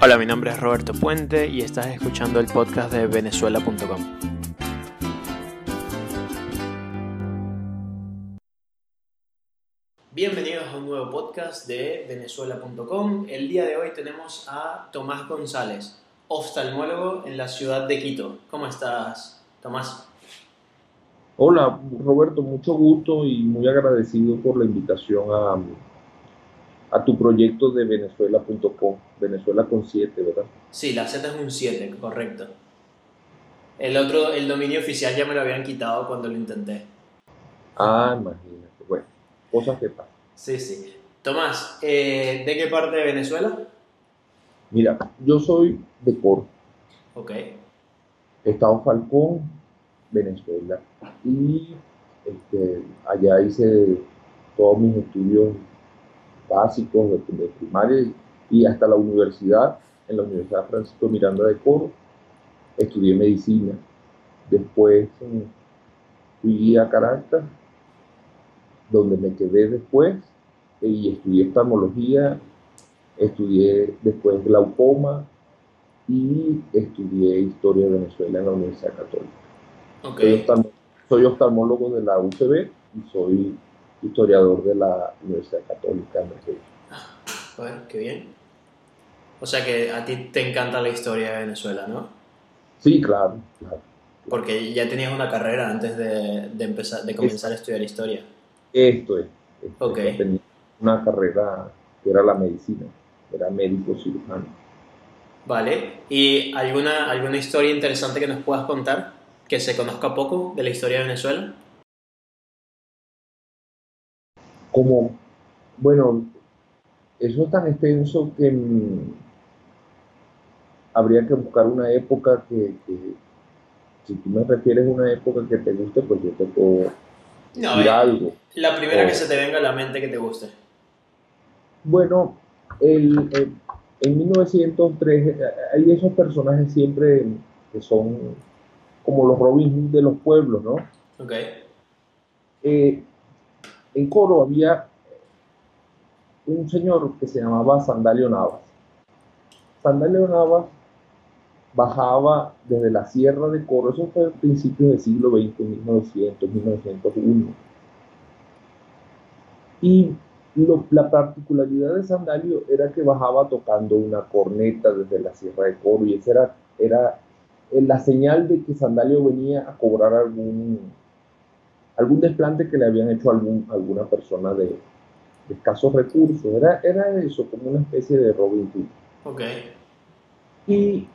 Hola, mi nombre es Roberto Puente y estás escuchando el podcast de venezuela.com. Bienvenidos a un nuevo podcast de venezuela.com. El día de hoy tenemos a Tomás González, oftalmólogo en la ciudad de Quito. ¿Cómo estás, Tomás? Hola, Roberto, mucho gusto y muy agradecido por la invitación a, a tu proyecto de venezuela.com, Venezuela con 7, ¿verdad? Sí, la Z es un 7, correcto. El otro, el dominio oficial ya me lo habían quitado cuando lo intenté. Ah, imagínate, bueno, cosas que pasan. Sí, sí. Tomás, eh, ¿de qué parte de Venezuela? Mira, yo soy de Coro, Ok, Estado Falcón, Venezuela, y este, allá hice todos mis estudios básicos de, de primaria y hasta la universidad, en la Universidad Francisco Miranda de Coro, estudié medicina. Después eh, fui a Caracas, donde me quedé después, y estudié oftalmología, estudié después glaucoma y estudié historia de Venezuela en la Universidad Católica. ok. Soy, oftalmo- soy oftalmólogo de la UCB y soy historiador de la Universidad Católica en Medellín. Bueno, qué bien. O sea que a ti te encanta la historia de Venezuela, ¿no? Sí, claro, claro. Porque ya tenías una carrera antes de, de empezar, de comenzar a estudiar historia. Esto es. esto Ok. es. Tenía una carrera que era la medicina, era médico cirujano. Vale. ¿Y alguna, alguna historia interesante que nos puedas contar? Que se conozca poco de la historia de Venezuela. Como, bueno, eso es tan extenso que mm, habría que buscar una época que, que- si tú me refieres a una época que te guste, pues yo te puedo No, decir eh, algo. la primera que se te venga a la mente que te guste. Bueno, el, el- en 1903 eh, hay esos personajes siempre que son como los Robin Hood de los pueblos, ¿no? Ok. Eh, en Coro había un señor que se llamaba Sandalio Navas. Sandalio Navas bajaba desde la sierra de Coro, eso fue a principios del siglo XX, 1900, 1901. Y la particularidad de Sandalio era que bajaba tocando una corneta desde la sierra de Coro y esa era, era eh, la señal de que Sandalio venía a cobrar algún, algún desplante que le habían hecho a algún, alguna persona de, de escasos recursos. Era, era eso, como una especie de Robin Hood. Ok. Y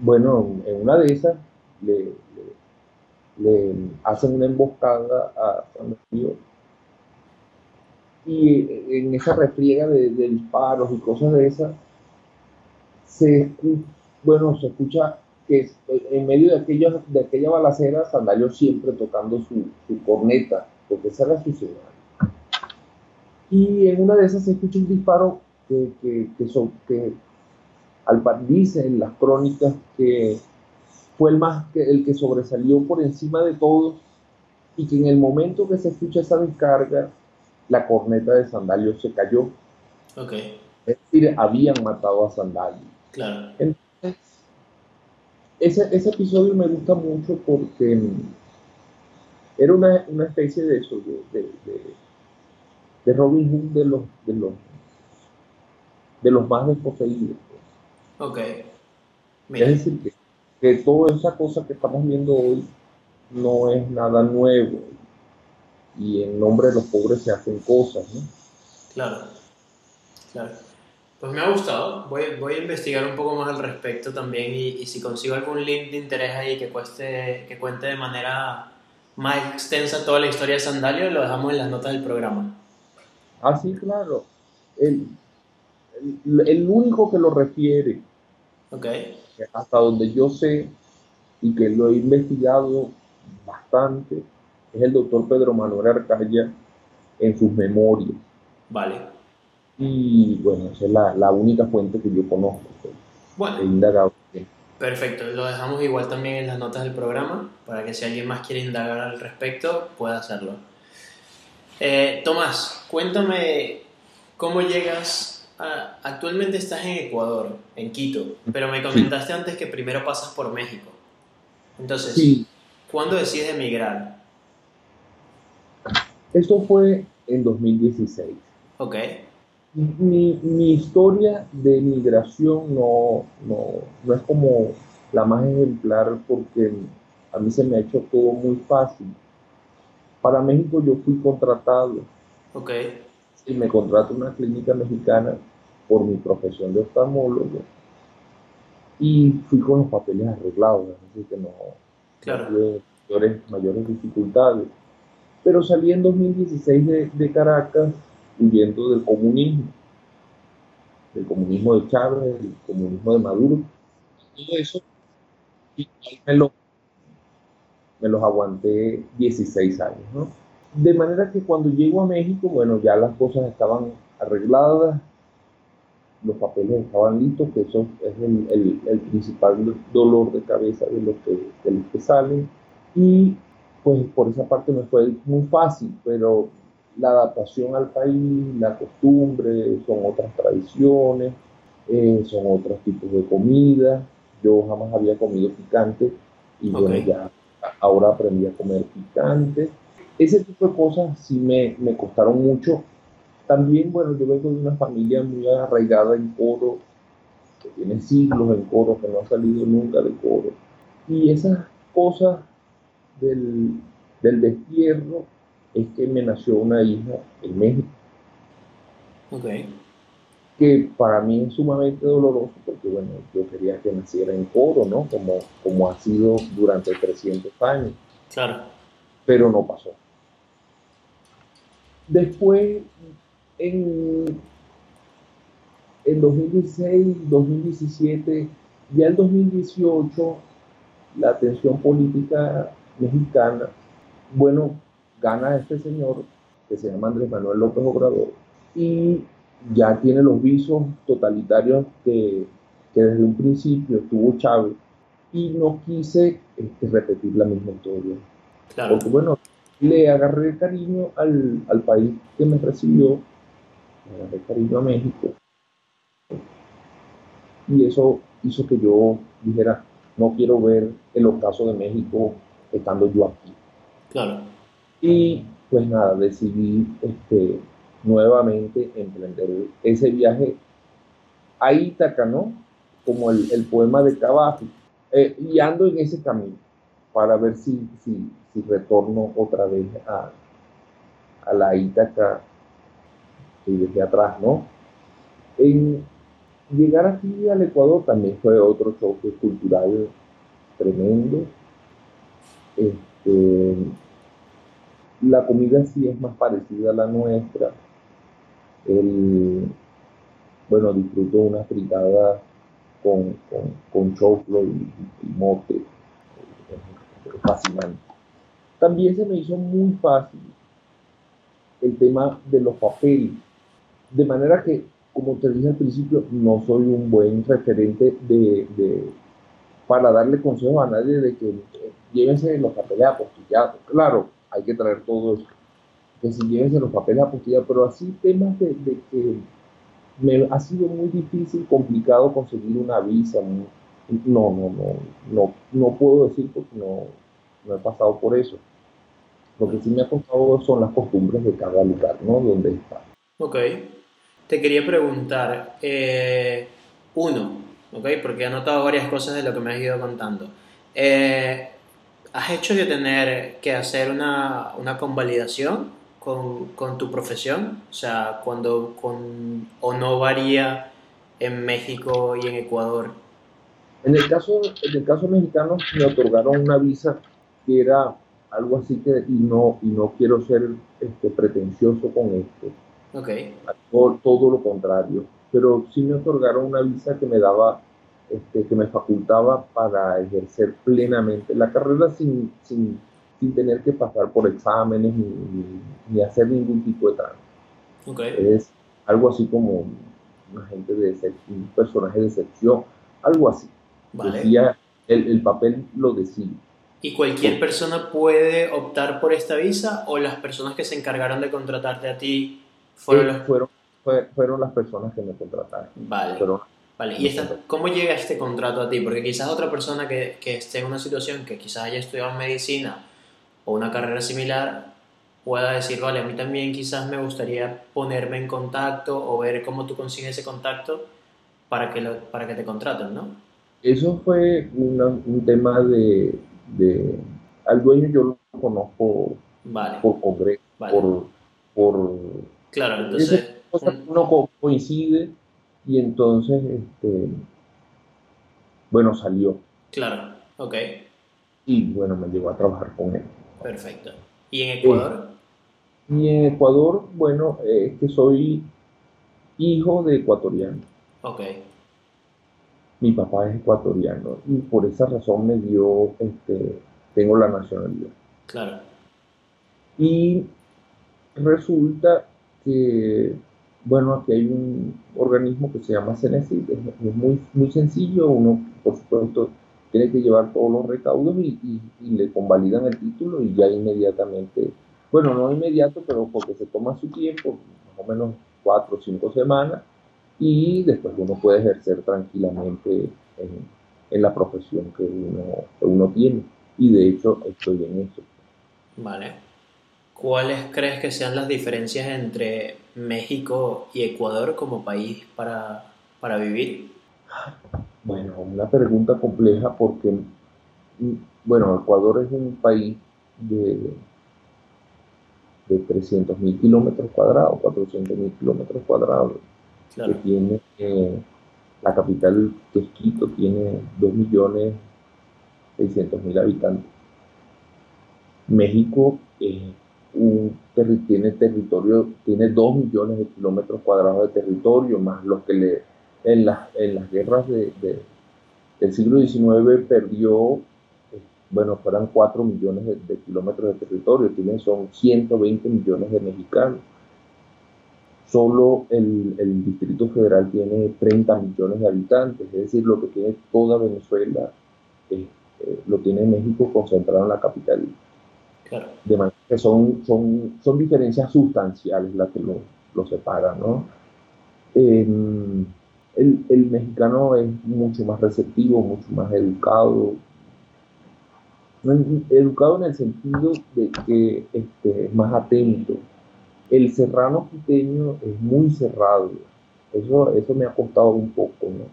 bueno, en una de esas le, le- le hacen una emboscada a Sandalio. Y en esa refriega de, de disparos y cosas de esas, se, bueno, se escucha que en medio de aquella, de aquella balacera, Sandalio siempre tocando su, su corneta, porque esa era su señal. Y en una de esas se escucha un disparo que, que, que, so- que al par- dice en las crónicas que fue el, más, que, el que sobresalió por encima de todos y que en el momento que se escucha esa descarga, la corneta de Sandalio se cayó. Ok. Es decir, habían matado a Sandalio. Claro. Ese, ese episodio me gusta mucho porque mm, era una, una especie de eso, de, de, de- de Robin Hood de los, de los, de los más desposeídos. pues. Ok. Mira. Es decir, que, que toda esa cosa que estamos viendo hoy no es nada nuevo. Y en nombre de los pobres se hacen cosas, ¿no? Claro, claro. Pues me ha gustado. Voy, voy a investigar un poco más al respecto también y, y si consigo algún link de interés ahí que, cueste, que cuente de manera más extensa toda la historia de Sandalio, lo dejamos en las notas del programa. Ah, sí, claro. El, el, el único que lo refiere, ¿Ok? hasta donde yo sé y que lo he investigado bastante, es el doctor Pedro Manuel Arcaya en sus memorias. Vale. Y bueno, esa es la, la única fuente que yo conozco. pues, He Bueno, indagado. perfecto. Lo dejamos igual también en las notas del programa para que si alguien más quiere indagar al respecto pueda hacerlo. Eh, Tomás, cuéntame cómo llegas ah, actualmente estás en Ecuador, en Quito, pero me comentaste antes que primero pasas por México. Entonces, Sí, ¿cuándo decides emigrar? esto fue en 2016. Ok, Mi, mi historia de migración no, no, no es como la más ejemplar porque a mí se me ha hecho todo muy fácil. Para México yo fui contratado. Ok, y me contrató una clínica mexicana por mi profesión de oftalmólogo. Y fui con los papeles arreglados, así que no, no claro, tuve mayores, mayores dificultades. Pero salí en 2016 de, de Caracas huyendo del comunismo, del comunismo de Chávez, del comunismo de Maduro, todo eso, me, lo- me los aguanté 16 años. De manera que cuando llego a México, bueno, ya las cosas estaban arregladas, los papeles estaban listos, que eso es el, el- el principal dolor de cabeza de los que, de los que salen. Y pues por esa parte me fue muy fácil, pero la adaptación al país, la costumbre, son otras tradiciones, eh, son otros tipos de comida. Yo jamás había comido picante y bueno, ya ahora aprendí a comer picante. Ese tipo de cosas sí me, me costaron mucho. También, bueno, yo vengo de una familia muy arraigada en coro, que tiene siglos en coro, que no ha salido nunca de coro. Y esas cosas del, del destierro es que me nació una hija en México, ok, que para mí es sumamente doloroso porque, bueno, yo quería que naciera en coro, ¿no? Como, como ha sido durante 300 años, claro, pero no pasó. Después, en, en 2016, 2017, ya en 2018, la tensión política mexicana, bueno, gana este señor que se llama Andrés Manuel López Obrador y ya tiene los visos totalitarios que, que desde un principio tuvo Chávez y no quise este, repetir la misma historia. claro, Porque bueno, le agarré cariño al, al país que me recibió, le agarré cariño a México. Y eso hizo que yo dijera, no quiero ver el ocaso de México estando yo aquí. claro, Y pues nada, decidí este, nuevamente emprender ese viaje a Ítaca, ¿no? Como el, el poema de Cavafi. Eh, y ando en ese camino para ver si, si, si retorno otra vez a, a la Ítaca que dejé atrás, ¿no? En llegar aquí al Ecuador también fue otro choque cultural tremendo. Este, la comida sí es más parecida a la nuestra. Bueno, disfruto una fritada con, con, choclo y, y mote. Es fascinante. También se me hizo muy fácil el tema de los papeles. De manera que, como te dije al principio, no soy un buen referente de, de- para darle consejos a nadie de que eh, llévense los papeles apostillados. Claro, hay que traer todo eso. Que si llévense los papeles apostillados, pero así temas de, que me ha sido muy difícil, complicado conseguir una visa. No, no, no, no, no, no puedo decir porque no, no he pasado por eso. Lo que sí me ha costado son las costumbres de cada lugar, ¿no? Donde está. ok. Te quería preguntar, eh, uno, ok, porque he anotado varias cosas de lo que me has ido contando. Eh, ¿Has hecho de tener que hacer una, una convalidación con, con tu profesión? O sea, cuando con, o no varía en México y en Ecuador. En el caso, en el caso mexicano me otorgaron una visa que era algo así que, y no, y no quiero ser este, pretencioso con esto, Ok, todo, todo lo contrario, pero sí me otorgaron una visa que me daba, este, que me facultaba para ejercer plenamente la carrera sin, sin, sin tener que pasar por exámenes ni, ni- ni hacer ningún tipo de trámite. ok, Es algo así como un agente de un personaje de excepción, algo así. vale. Decía, el, el papel lo decía. ¿Y cualquier persona puede optar por esta visa o las personas que se encargaron de contratarte a ti fueron Eh, los... fueron fueron las personas que me contrataron. Vale. Vale. ¿Y esta, cómo llega este contrato a ti? Porque quizás otra persona que, que esté en una situación que quizás haya estudiado medicina o una carrera similar pueda decir, vale, a mí también quizás me gustaría ponerme en contacto o ver cómo tú consigues ese contacto para que, lo, para que te contraten, ¿no? Eso fue un tema de, de, Al dueño yo lo conozco por congreso, por, por... Claro, entonces... Uno coincide y entonces, este, bueno, salió. Claro, ok. Y bueno, me llegó a trabajar con él. Perfecto. ¿Y en Ecuador? y en Ecuador, bueno, es que soy hijo de ecuatoriano. Ok. Mi papá es ecuatoriano y por esa razón me dio, este, tengo la nacionalidad. Claro. Y resulta que, bueno, aquí hay un organismo que se llama Cenecit, es, muy, muy sencillo, uno, por supuesto, tiene que llevar todos los recaudos y, le convalidan el título y ya inmediatamente, bueno, no inmediato, pero porque se toma su tiempo, más o menos cuatro o cinco semanas, y después uno puede ejercer tranquilamente en, la profesión que uno, uno tiene. Y de hecho estoy en eso. Vale. ¿Cuáles crees que sean las diferencias entre México y Ecuador como país para, para vivir? Bueno, una pregunta compleja porque, mm, bueno, Ecuador es un país de, de 300.000 kilómetros cuadrados, 400.000 kilómetros cuadrados, que tiene, eh, la capital que es Quito tiene 2.600.000 habitantes. México un tiene territorio, tiene 2 millones de kilómetros cuadrados de territorio, más los que le en, en las guerras de, del siglo XIX perdió, eh, bueno, fueran 4 millones de, kilómetros de territorio, tienen, son 120 millones de mexicanos. Solo el, el, Distrito Federal tiene 30 millones de habitantes, es decir, lo que tiene toda Venezuela eh, lo tiene México concentrado en la capital. Claro. De manera que son, son, son diferencias sustanciales las que lo, lo separan, ¿no? el, mexicano es mucho más receptivo, mucho más educado. Educado en el sentido de que este, es más atento. El serrano quiteño es muy cerrado. Eso, eso me ha costado un poco, ¿no?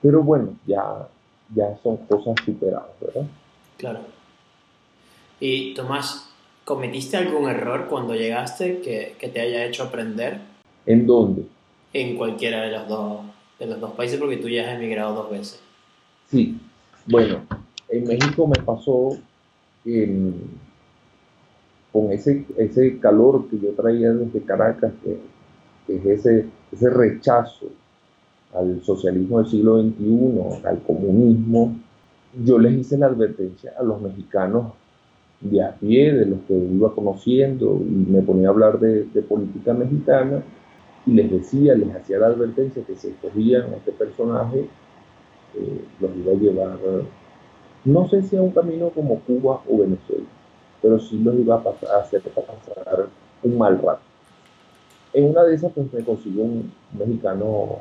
Pero bueno, ya, ya son cosas superadas, ¿verdad? Claro. Y Tomás, ¿cometiste algún error cuando llegaste que, que te haya hecho aprender? ¿En dónde? En cualquiera de los dos de los dos países porque tú ya has emigrado dos veces. Sí, bueno, en México me pasó con ese, ese calor que yo traía desde Caracas, que, es ese, ese rechazo al socialismo del siglo XXI, al comunismo, yo les hice la advertencia a los mexicanos de a pie, de los que iba conociendo, y me ponía a hablar de, política mexicana, y les decía, les hacía la advertencia que si escogían a este personaje, eh, los iba a llevar, no sé si a un camino como Cuba o Venezuela, pero sí los iba a, pasar, a hacer pasar un mal rato. En una de esas, pues me consiguió un mexicano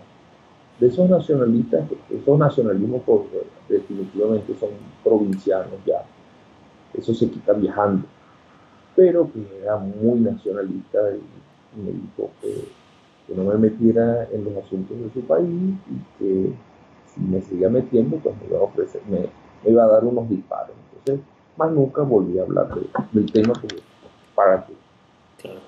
de esos nacionalistas, esos nacionalismos pues, definitivamente son provincianos ya, eso se quita viajando, pero que era muy nacionalista y me dijo que que no me metiera en los asuntos de su país y que si me seguía metiendo, pues me iba a ofrecer, me, iba a dar unos disparos. Entonces, más nunca volví a hablar del tema para qué. Claro,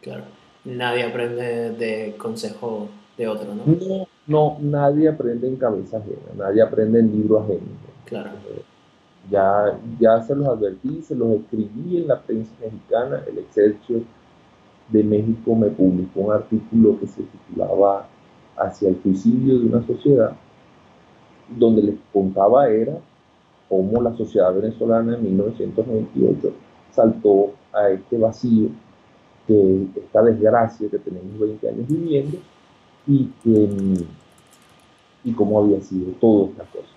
claro. Nadie aprende de consejo de otro, ¿no? No, no nadie aprende en cabeza ajena, nadie aprende en libro ajeno. Claro. Eh, ya, ya se los advertí, se los escribí en la prensa mexicana, el Excelsior de México me publicó un artículo que se titulaba Hacia el suicidio de una sociedad, donde les contaba era cómo la sociedad venezolana en 1998 saltó a este vacío, que esta desgracia que tenemos 20 años viviendo y, y cómo había sido toda esta cosa.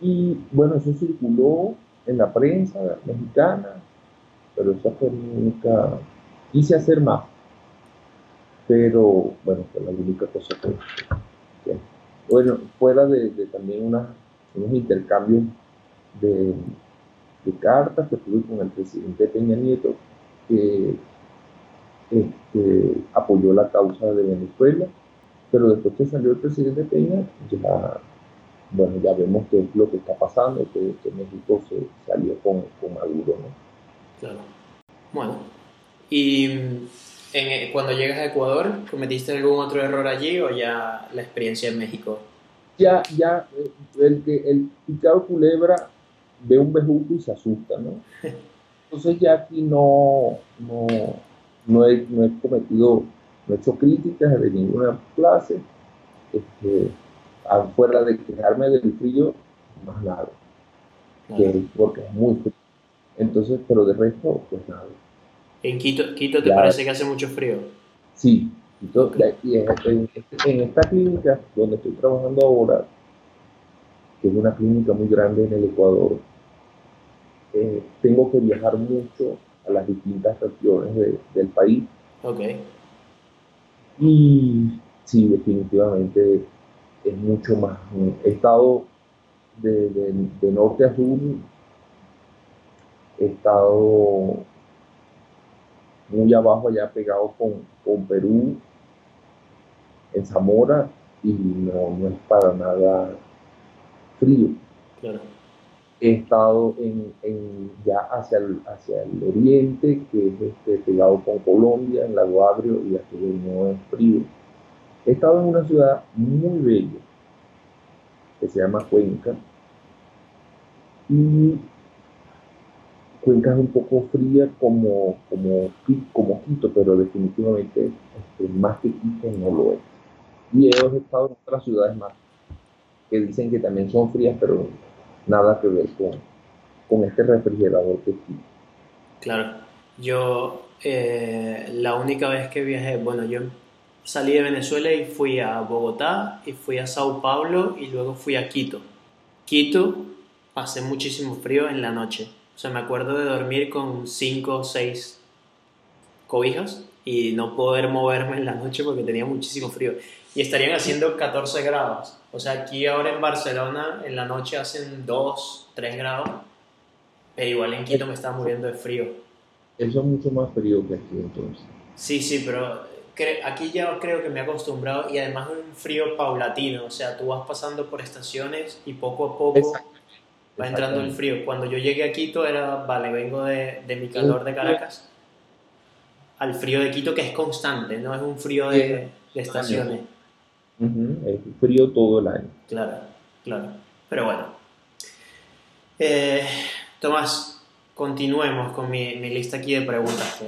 Y bueno, eso circuló en la prensa mexicana, pero esa fue mi única quise hacer más. pero bueno, fue la única cosa que... bueno, fuera de, también unos intercambios de, cartas que tuve con el presidente Peña Nieto, que este, apoyó la causa de Venezuela, pero después que salió el presidente Peña, ya, bueno, ya vemos qué es lo que está pasando, que, México se salió con, con Maduro, ¿no? Claro. Bueno, y en, cuando llegas a Ecuador, ¿cometiste algún otro error allí o ya la experiencia en México? Ya, ya, eh, el que el picado culebra ve un bejuco y se asusta, ¿no? Entonces ya aquí no, no, no, he, no he cometido, no he hecho críticas de ninguna clase, este, afuera de quejarme del frío, más nada, porque es muy frío. Entonces, pero de resto, pues nada. ¿En Quito, Quito te parece que hace mucho frío? Sí, Quito, y en, en, esta clínica donde estoy trabajando ahora, que es una clínica muy grande en el Ecuador, eh, tengo que viajar mucho a las distintas regiones del país. Ok. Y sí, definitivamente es mucho más. He estado de, de norte a sur, he estado muy abajo allá pegado con, con Perú, en Zamora, y no, no es para nada frío. He estado en, en, ya hacia el, hacia el oriente, que es este, pegado con Colombia, en Lago Agrio, y aquí no es frío. He estado en una ciudad muy bella, que se llama Cuenca, y Cuenca es un poco fría como, como, como Quito, pero definitivamente este, más que Quito no lo es. Y he estado en otras ciudades más que dicen que también son frías, pero nada que ver con, con este refrigerador que Quito. Claro, yo eh, la única vez que viajé, bueno, yo salí de Venezuela y fui a Bogotá y fui a Sao Paulo y luego fui a Quito. Quito pasé muchísimo frío en la noche o sea, me acuerdo de dormir con 5 o 6 cobijas y no poder moverme en la noche porque tenía muchísimo frío. Y estarían haciendo 14 grados. O sea, aquí ahora en Barcelona en la noche hacen 2, 3 grados, pero igual en Quito me estaba muriendo de frío. Eso es mucho más frío que aquí entonces. Sí, sí, pero aquí ya creo que me he acostumbrado y además es un frío paulatino, o sea, tú vas pasando por estaciones y poco a poco va entrando el frío. Cuando yo llegué a Quito era, vale, vengo de, de mi calor de Caracas al frío de Quito que es constante, no es un frío de, de estaciones. Es frío todo el año. Claro, claro. Pero bueno. Eh, Tomás, continuemos con mi, mi, lista aquí de preguntas.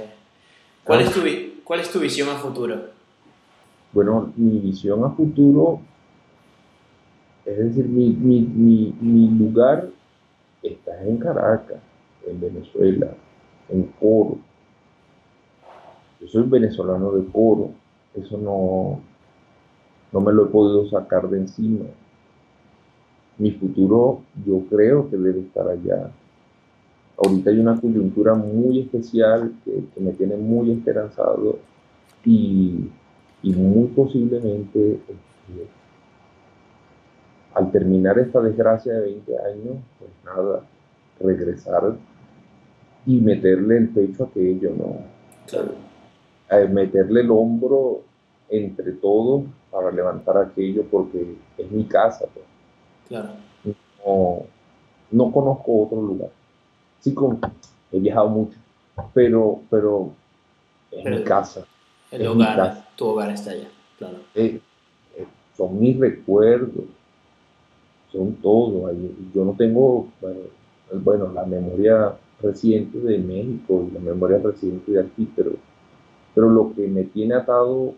¿Cuál, es tu, ¿Cuál es tu visión a futuro? Bueno, mi visión a futuro, es decir, mi, mi, mi, mi lugar estás en Caracas, en Venezuela, en Coro. Yo soy venezolano de Coro, eso no, no me lo he podido sacar de encima. Mi futuro yo creo que debe estar allá. Ahorita hay una coyuntura muy especial que, me tiene muy esperanzado y, muy posiblemente este, al terminar esta desgracia de 20 años, pues nada, regresar y meterle el pecho a aquello, ¿no? Claro. meterle el hombro entre todos para levantar aquello porque es mi casa. Pues. Claro. No, conozco otro lugar. Sí, con, he viajado mucho, pero, pero es mi casa. El hogar, tu hogar está allá, claro. Eh, eh, son mis recuerdos, son todo. Yo no tengo, bueno, la memoria reciente de México y la memoria reciente de aquí, pero, pero lo que me tiene atado,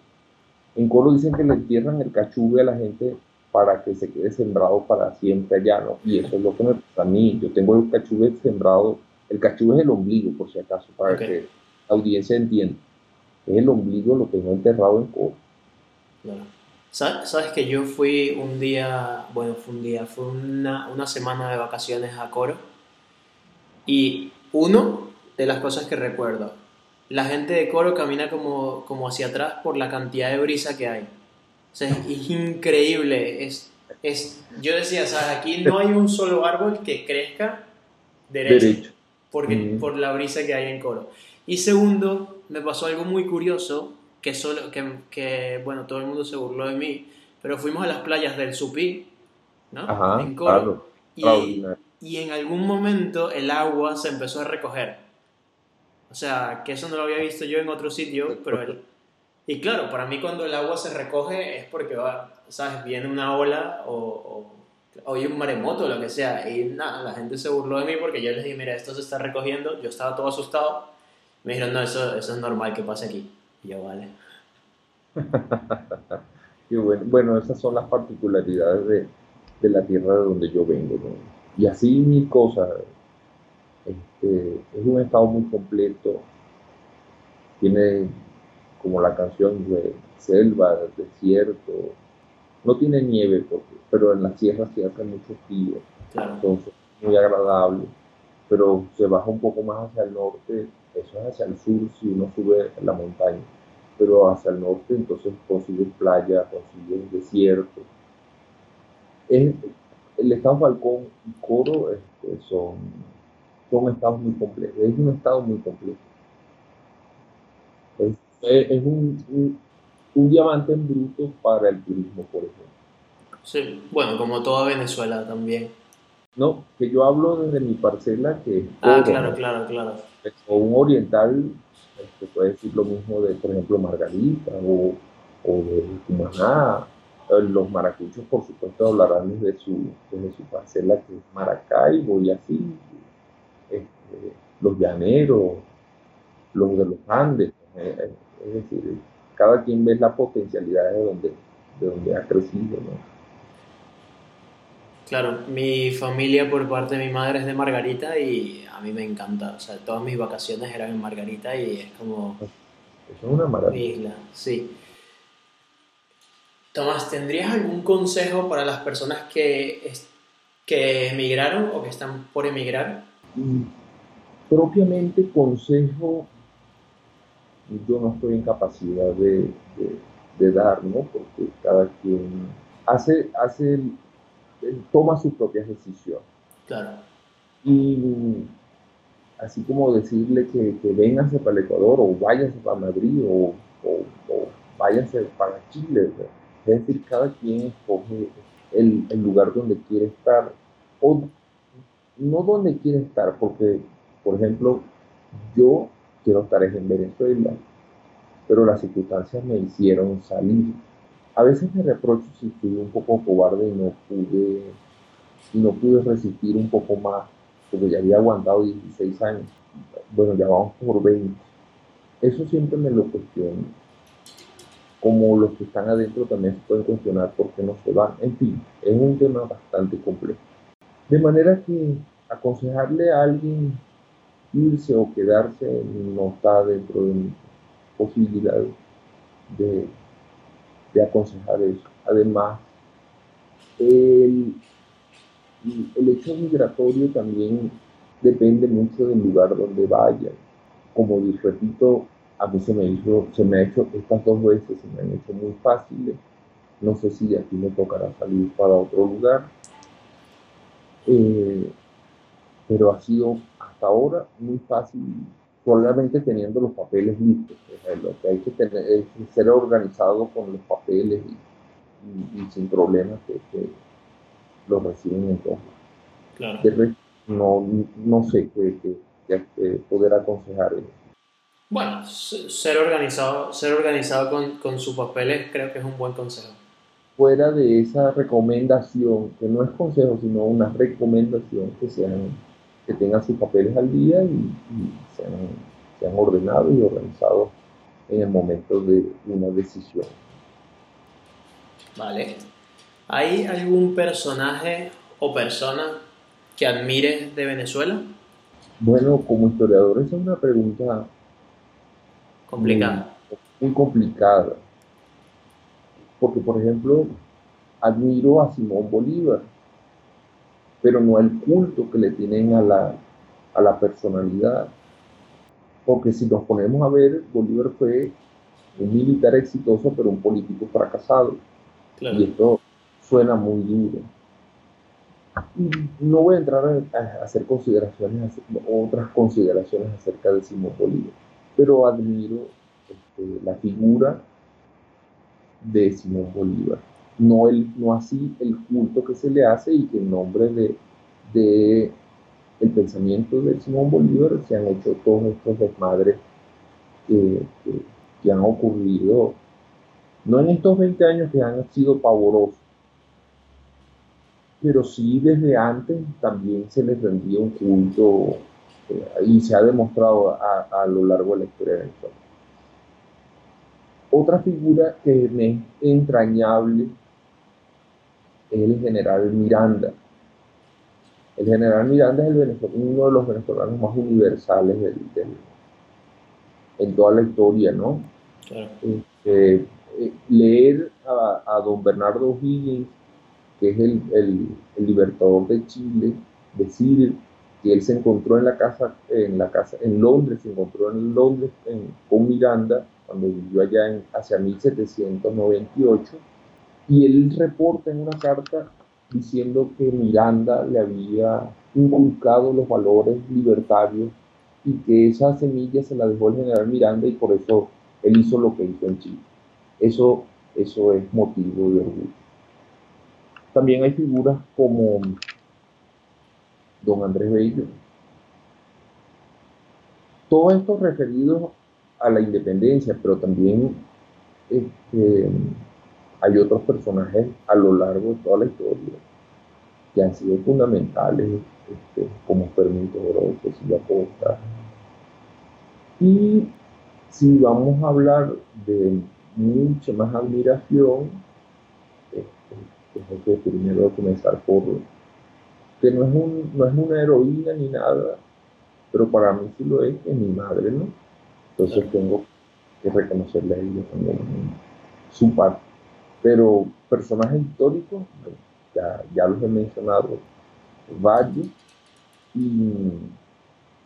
en Coro dicen que le entierran el cachuve a la gente para que se quede sembrado para siempre allá, ¿no? Y eso es lo que me pasa a mí. Yo tengo el cachuve sembrado, el cachuve es el ombligo, por si acaso, para que la audiencia entienda. Es el ombligo lo tengo enterrado en Coro. Sabes que yo fui un día, bueno, fue un día, fue una, una semana de vacaciones a Coro y uno de las cosas que recuerdo, la gente de Coro camina como, como hacia atrás por la cantidad de brisa que hay. O sea, es, increíble. Es, es, yo decía, ¿sabes? Aquí no hay un solo árbol que crezca derecho, Porque, por la brisa que hay en Coro. Y segundo, me pasó algo muy curioso, que, solo, que, que, bueno, todo el mundo se burló de mí, pero fuimos a las playas del Supí, ¿no? en Coro. Y, y en algún momento el agua se empezó a recoger. O sea, que eso no lo había visto yo en otro sitio, pero... y claro, para mí cuando el agua se recoge es porque, va, ¿sabes? Viene una ola o, hay un maremoto o lo que sea. Y nada, la gente se burló de mí porque yo les dije, mira, esto se está recogiendo. Yo estaba todo asustado. Me dijeron, no, eso, eso es normal que pase aquí. Y yo, vale. y bueno, bueno, esas son las particularidades de, de la tierra de donde yo vengo. Y así mil cosas. Este, es un estado muy completo. Tiene, como la canción de selva, desierto. No tiene nieve, porque, pero en la sierra sí hace mucho frío. Entonces, muy agradable. Pero se baja un poco más hacia el norte. Eso es hacia el sur si uno sube la montaña. Pero hacia el norte, entonces consigue playa, consigue desierto. Es, el estado Falcón y Coro este, son, son estados muy complejos. Es un estado muy complejo. Es, un, un, diamante en bruto para el turismo, por ejemplo. Sí, bueno, como toda Venezuela también. No, que yo hablo desde mi parcela que es Ah, claro, claro, claro. O un oriental, este, puede decir lo mismo de, por ejemplo, Margarita o, o de Cumaná los maracuchos, por supuesto, hablarán desde su, desde su parcela que es Maracaibo y así. Este, los llaneros, los de los Andes. Eh, eh, es decir, cada quien ve la potencialidad de donde, de donde ha crecido. Claro, mi familia por parte de mi madre es de Margarita y a mí me encanta. O sea, todas mis vacaciones eran en Margarita y es como... es una maravilla. isla, sí. Tomás, ¿tendrías algún consejo para las personas que, que emigraron o que están por emigrar? Mm, propiamente consejo, yo no estoy en capacidad de, dar, ¿no? Porque cada quien hace, hace, toma sus propias decisiones. Claro. Y así como decirle que, que vénganse para el Ecuador o váyanse para Madrid o, o, o váyanse para Chile. Es decir, cada quien escoge el, lugar donde quiere estar o no donde quiere estar, porque, por ejemplo, yo quiero estar en Venezuela, pero las circunstancias me hicieron salir. A veces me reprocho si fui un poco cobarde y no pude, y no pude resistir un poco más, porque ya había aguantado 16 años. Bueno, ya vamos por 20. Eso siempre me lo cuestiono como los que están adentro también se pueden cuestionar por qué no se van. En fin, es un tema bastante complejo. De manera que aconsejarle a alguien irse o quedarse no está dentro de mi posibilidad de, de aconsejar eso. Además, el, hecho migratorio también depende mucho del lugar donde vayan. Como repito, a mí se me, hizo, se me ha hecho estas dos veces, se me han hecho muy fáciles. No sé si aquí me tocará salir para otro lugar. Eh, pero ha sido hasta ahora muy fácil, solamente teniendo los papeles listos. lo que hay que tener es ser organizado con los papeles y, sin problemas que, los reciben en todo. Claro. no, no sé qué, poder aconsejar. Bueno, ser organizado, ser organizado con, con sus papeles creo que es un buen consejo. Fuera de esa recomendación, que no es consejo, sino una recomendación que sean, que tengan sus papeles al día y, sean, sean ordenados y organizados en el momento de una decisión. Vale. ¿Hay algún personaje o persona que admires de Venezuela? Bueno, como historiador esa es una pregunta Complicada. Muy, complicada. Porque, por ejemplo, admiro a Simón Bolívar, pero no el culto que le tienen a la, a la personalidad. Porque si nos ponemos a ver, Bolívar fue un militar exitoso, pero un político fracasado. Y esto suena muy duro. No voy a entrar a, hacer consideraciones, otras consideraciones acerca de Simón Bolívar, pero admiro este, la figura de Simón Bolívar. No, el, no así el culto que se le hace y que en nombre de, de el pensamiento de Simón Bolívar se han hecho todos estos desmadres que, que, han ocurrido, no en estos 20 años que han sido pavorosos, pero sí desde antes también se les rendía un culto eh, y se ha demostrado a, a, lo largo de la historia de la. Otra figura que me es entrañable es el general Miranda. El general Miranda es el uno de los venezolanos más universales en toda la historia, ¿no? Este, eh, leer a, don Bernardo O'Higgins, que es el, libertador de Chile, decir que él se encontró en la casa, en la casa, en Londres, se encontró en Londres con Miranda cuando vivió allá en, hacia 1798, y él reporta en una carta diciendo que Miranda le había inculcado los valores libertarios y que esa semilla se la dejó el general Miranda y por eso él hizo lo que hizo en Chile. Eso, eso es motivo de orgullo. También hay figuras como don Andrés Bello. Todo esto referido a la independencia, pero también este, hay otros personajes a lo largo de toda la historia que han sido fundamentales, este, como Fermín Toro, Silvia Costa. Y si vamos a hablar de mucha más admiración, este, tengo que primero comenzar por que no es, un, no es una heroína ni nada, pero para mí sí lo es, que es mi madre, ¿no? Entonces tengo que reconocerle a ella también su parte. Pero personajes históricos, ya, ya los he mencionado varios,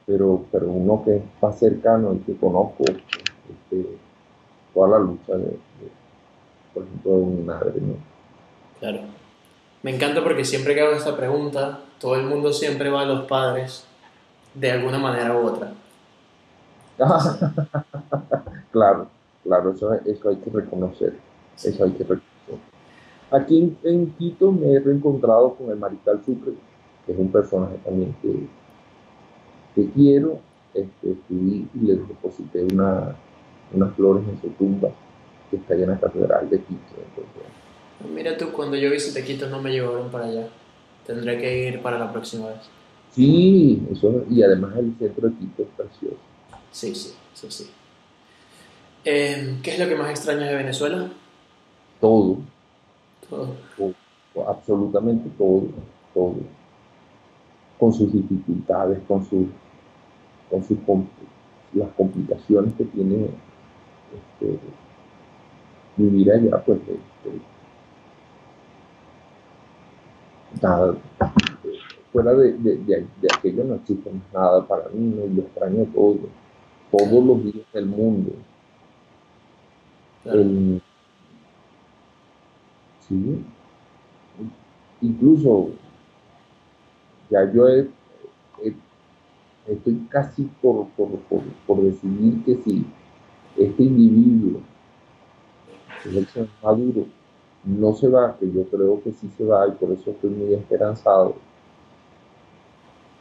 pero, pero uno que es más cercano y que conozco este, toda la lucha de, por ejemplo, de mi madre. Claro. Me encanta porque siempre que hago esta pregunta, todo el mundo siempre va a los padres de alguna manera u otra. claro, claro, eso, eso hay que reconocer. Eso hay que reconocer. Aquí en, Quito me he reencontrado con el Mariscal Sucre, que es un personaje también que, que quiero. Este, y le deposité una, unas flores en su tumba, que está en la Catedral de Quito. Mira tú, cuando yo visité Quito no me llevaron para allá. Tendré que ir para la próxima vez. Sí, eso, y además el centro de Quito es precioso. Sí, sí, sí, sí. Eh, ¿Qué es lo que más extrañas de Venezuela? Todo. Todo. Absolutamente todo. Todo. Con sus dificultades, con sus, con sus las complicaciones que tiene este, vivir allá, pues este, nada, fuera de, de, de, aquello no existe nada para mí, no, yo extraño todo todos los días del mundo. Sí. Incluso ya yo estoy casi por, por, decidir que si este individuo, el señor Maduro, no se va, que yo creo que sí se va y por eso estoy muy esperanzado.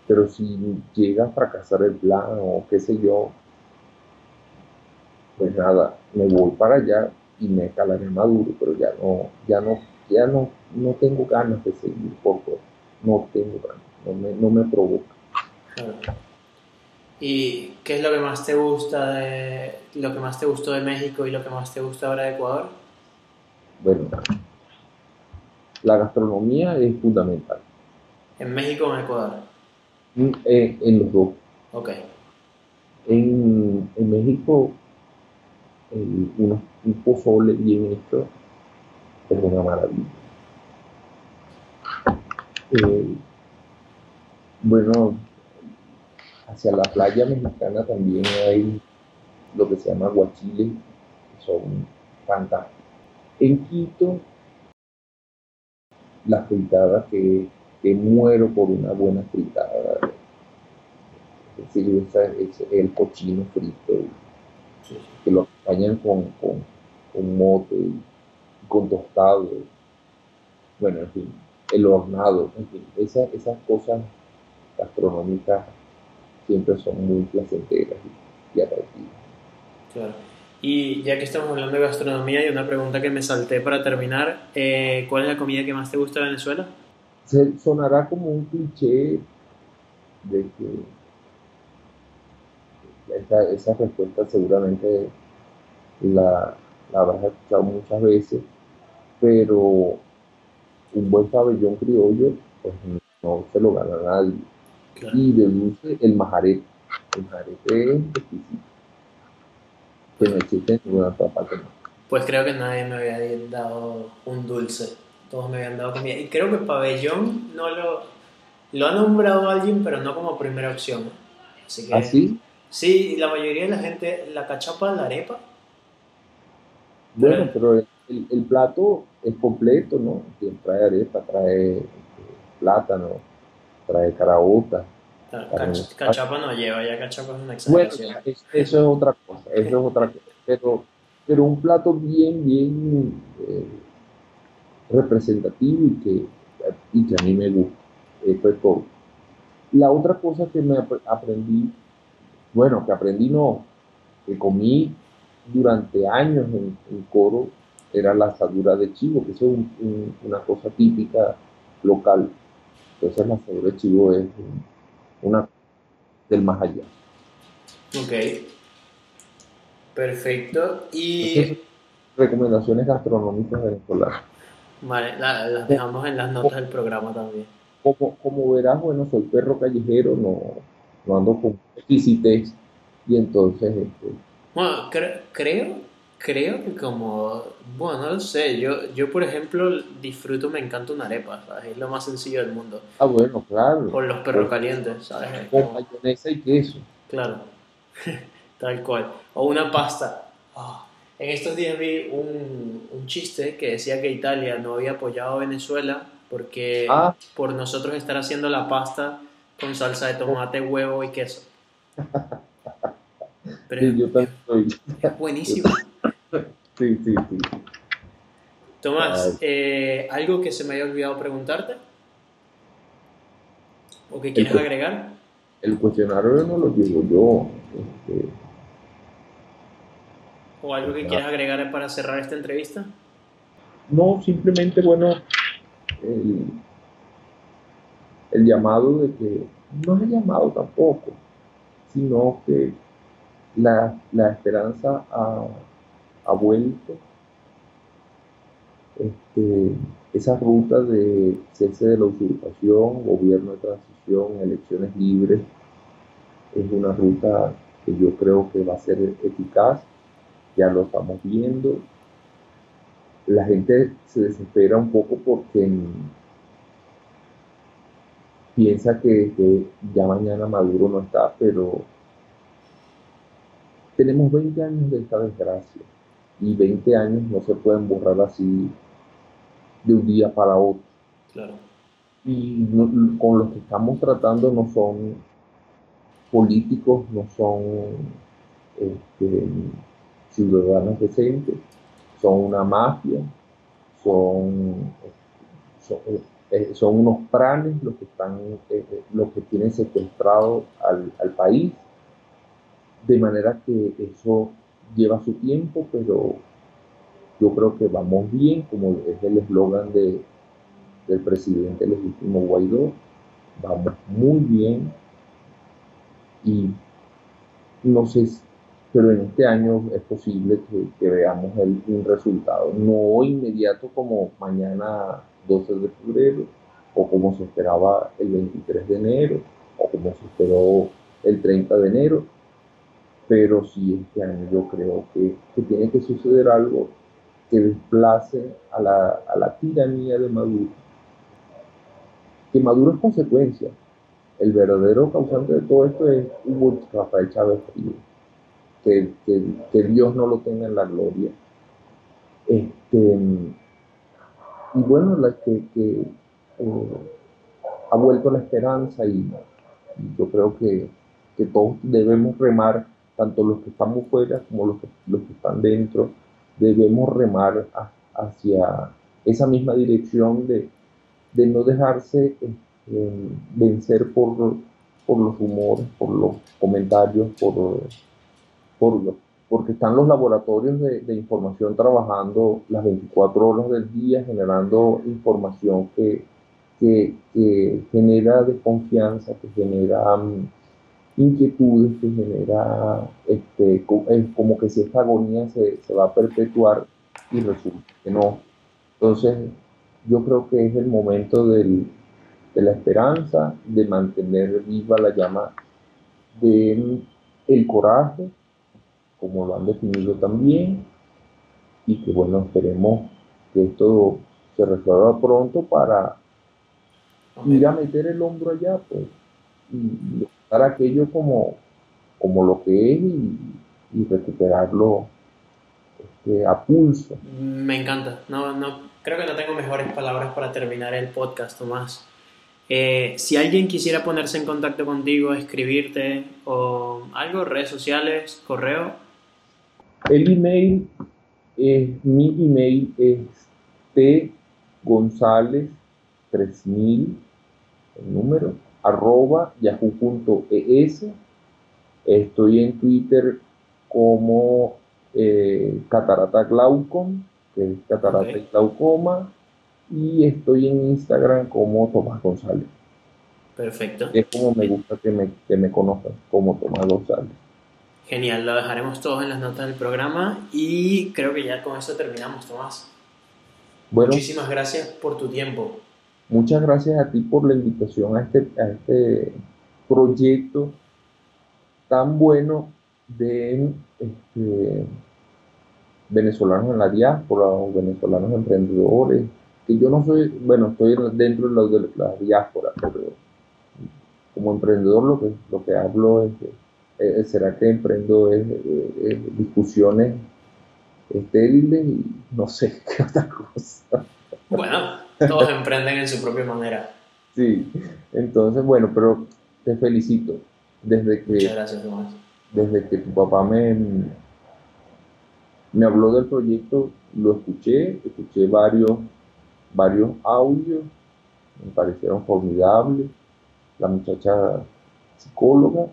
Pero si llega a fracasar el plan o qué sé yo, pues nada, me voy para allá y me calaré Maduro, pero ya no, ya no, ya no, no tengo ganas de seguir poco, no tengo ganas, no me, no me provoca. ¿Y qué es lo que más te gusta de lo que más te gustó de México y lo que más te gusta ahora de Ecuador? Bueno, la gastronomía es fundamental. ¿En México o en Ecuador? Mm, eh, en los dos. Ok. En, en México un pozole bien hecho es una maravilla. Eh, bueno, hacia la playa mexicana también hay lo que se llama guachiles, que son fantásticos. En Quito, la fritada que, que muero por una buena fritada. Es decir, es el cochino frito, que lo acompañan con, con, mote, con tostado, bueno, en fin, el hornado, en fin, esas cosas gastronómicas siempre son muy placenteras y, atractivas. Claro. Y ya que estamos hablando de gastronomía, hay una pregunta que me salté para terminar. Eh, ¿Cuál es la comida que más te gusta de Venezuela? Se, sonará como un cliché de que esa, esa respuesta seguramente la, la habrás escuchado muchas veces, pero un buen pabellón criollo pues no se lo gana nadie. Y de dulce, el majarete. El majarete es exquisito. Que no existe en ninguna otra parte Pues creo que nadie me había dado un dulce. Todos me habían dado comida. Y creo que pabellón no lo, lo ha nombrado alguien, pero no como primera opción. Así que, ¿Ah, sí? Sí, la mayoría de la gente, la cachapa, la arepa. Bueno, pero el, el, plato es completo, ¿no? Trae arepa, trae este, plátano, trae caraota. Cachapa no lleva, ya cachapa es una exageración. Bueno, eso es otra cosa, eso es otra cosa. Pero, pero un plato bien, bien eh, representativo y que, y que a mí me gusta. Eso es todo. La otra cosa que me aprendí, bueno, que aprendí no, que comí durante años en, coro, era la asadura de chivo, que eso es una cosa típica local. Entonces la asadura de chivo es una del más allá. Ok. Perfecto. Y... recomendaciones gastronómicas venezolanas. Vale, las dejamos en las notas del programa también. Como, como verás, bueno, soy perro callejero, no, no ando con exquisitez y entonces... Este, bueno, creo creo que como, bueno, no lo sé, yo, yo por ejemplo disfruto, me encanta una arepa, ¿sabes? Es lo más sencillo del mundo. Ah, bueno, claro. Con los perros calientes, ¿sabes? Con mayonesa y queso. Claro, tal cual. O una pasta. Ah, en estos días vi un, un, chiste que decía que Italia no había apoyado a Venezuela porque ah. por nosotros estar haciendo la pasta con salsa de tomate, huevo y queso. Pero sí, yo también es buenísimo. Sí, sí, sí. Tomás, eh, ¿algo que se me haya olvidado preguntarte? ¿O que quieres agregar? El cuestionario no lo digo yo. Este, ¿O algo que quieras agregar para cerrar esta entrevista? No, simplemente, bueno, el, llamado de que, no es el llamado tampoco, sino que la, la esperanza a ha vuelto. Este, esa ruta de cese de la usurpación, gobierno de transición, elecciones libres, es una ruta que yo creo que va a ser eficaz, ya lo estamos viendo. La gente se desespera un poco porque piensa que, que ya mañana Maduro no está, pero tenemos 20 años de esta desgracia y 20 años no se pueden borrar así de un día para otro. Claro. Y con los que estamos tratando no son políticos, no son este, ciudadanos decentes, son una mafia, son, son, eh, unos pranes los que están, eh, eh, los que tienen secuestrado al, al país, de manera que eso lleva su tiempo, pero yo creo que vamos bien, como es el eslogan de, del presidente legítimo Guaidó, vamos muy bien. Y no sé, pero en este año es posible que, veamos un resultado, no inmediato como mañana 12 de febrero o como se esperaba el 23 de enero o como se esperó el 30 de enero, pero sí este año yo creo que, tiene que suceder algo que desplace a la, a la tiranía de Maduro. Que Maduro es consecuencia, el verdadero causante de todo esto es Hugo Rafael Chávez Frío. Que, que, Dios no lo tenga en la gloria. Este, y bueno, la que, eh, ha vuelto la esperanza y, yo creo que, todos debemos remar, tanto los que estamos fuera como los que, los que están dentro, debemos remar hacia esa misma dirección de, de no dejarse eh, vencer por, por los rumores, por los comentarios, por, por porque están los laboratorios de, información trabajando las 24 horas del día, generando información que, que, genera desconfianza, que genera mm, inquietudes, que genera este, como que si esta agonía se, se va a perpetuar y resulta que no. Entonces, yo creo que es el momento del, de la esperanza, de mantener viva la llama del el coraje, como lo han definido también, y que bueno, esperemos que esto se resuelva pronto para ir a meter el hombro allá, pues, dar aquello como, como lo que es y, recuperarlo este, a pulso. Me encanta, no, no, creo que no tengo mejores palabras para terminar el podcast, Tomás. Eh, si alguien quisiera ponerse en contacto contigo, escribirte o algo, redes sociales, correo. El email, es, mi email es t gonzález 3000, el número, arroba yahoo.es. Estoy en Twitter como eh, Catarata Glaucom, que es Catarata y Glaucoma y estoy en Instagram como Tomás González. Perfecto. Es como me gusta que me, que me conozcan, como Tomás González. Genial, lo dejaremos todos en las notas del programa y creo que ya con eso terminamos, Tomás. Bueno, Muchísimas gracias por tu tiempo. Muchas gracias a ti por la invitación a este, a este proyecto tan bueno de este, venezolanos en la diáspora o venezolanos emprendedores que yo no soy, bueno, estoy dentro de, la, de la diáspora, pero como emprendedor lo que, lo que hablo es, eh, será que emprendo es, discusiones estériles y no sé qué otra cosa. Bueno, todos emprenden en su propia manera. Sí, entonces, bueno, pero te felicito. Desde que, Muchas gracias, Tomás. Desde que tu papá me, me habló del proyecto, lo escuché, escuché varios varios audios, me parecieron formidables. La muchacha psicóloga,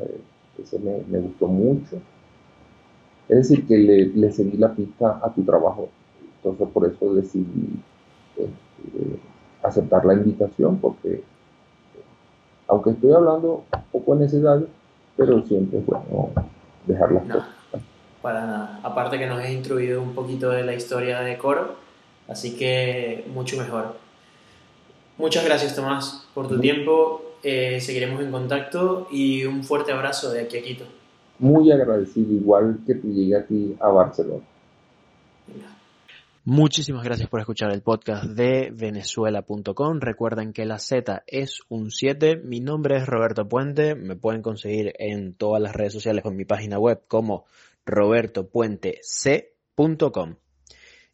eh, ese me, gustó mucho. Es decir, que le, seguí la pista a tu trabajo. Entonces por eso decidí este, aceptar la invitación, porque aunque estoy hablando poco necesidad, pero siempre es bueno dejar las cosas. Para nada. Aparte que nos has instruido un poquito de la historia de Coro Así que mucho mejor. Muchas gracias Tomás por tu tiempo. Eh, seguiremos en contacto y un fuerte abrazo de aquí a Quito. Muy agradecido, igual que te llegue a ti a Barcelona. Muchísimas gracias por escuchar el podcast de venezuela.com. Recuerden que la Z es un 7. Mi nombre es Roberto Puente. Me pueden conseguir en todas las redes sociales en mi página web como robertopuentec.com.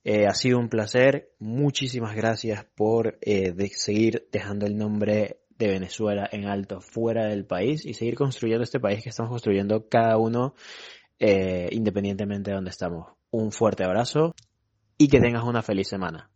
Eh, ha sido un placer. Muchísimas gracias por eh, seguir dejando el nombre de Venezuela en alto fuera del país y seguir construyendo este país que estamos construyendo cada uno eh, independientemente de donde estamos. Un fuerte abrazo y que tengas una feliz semana.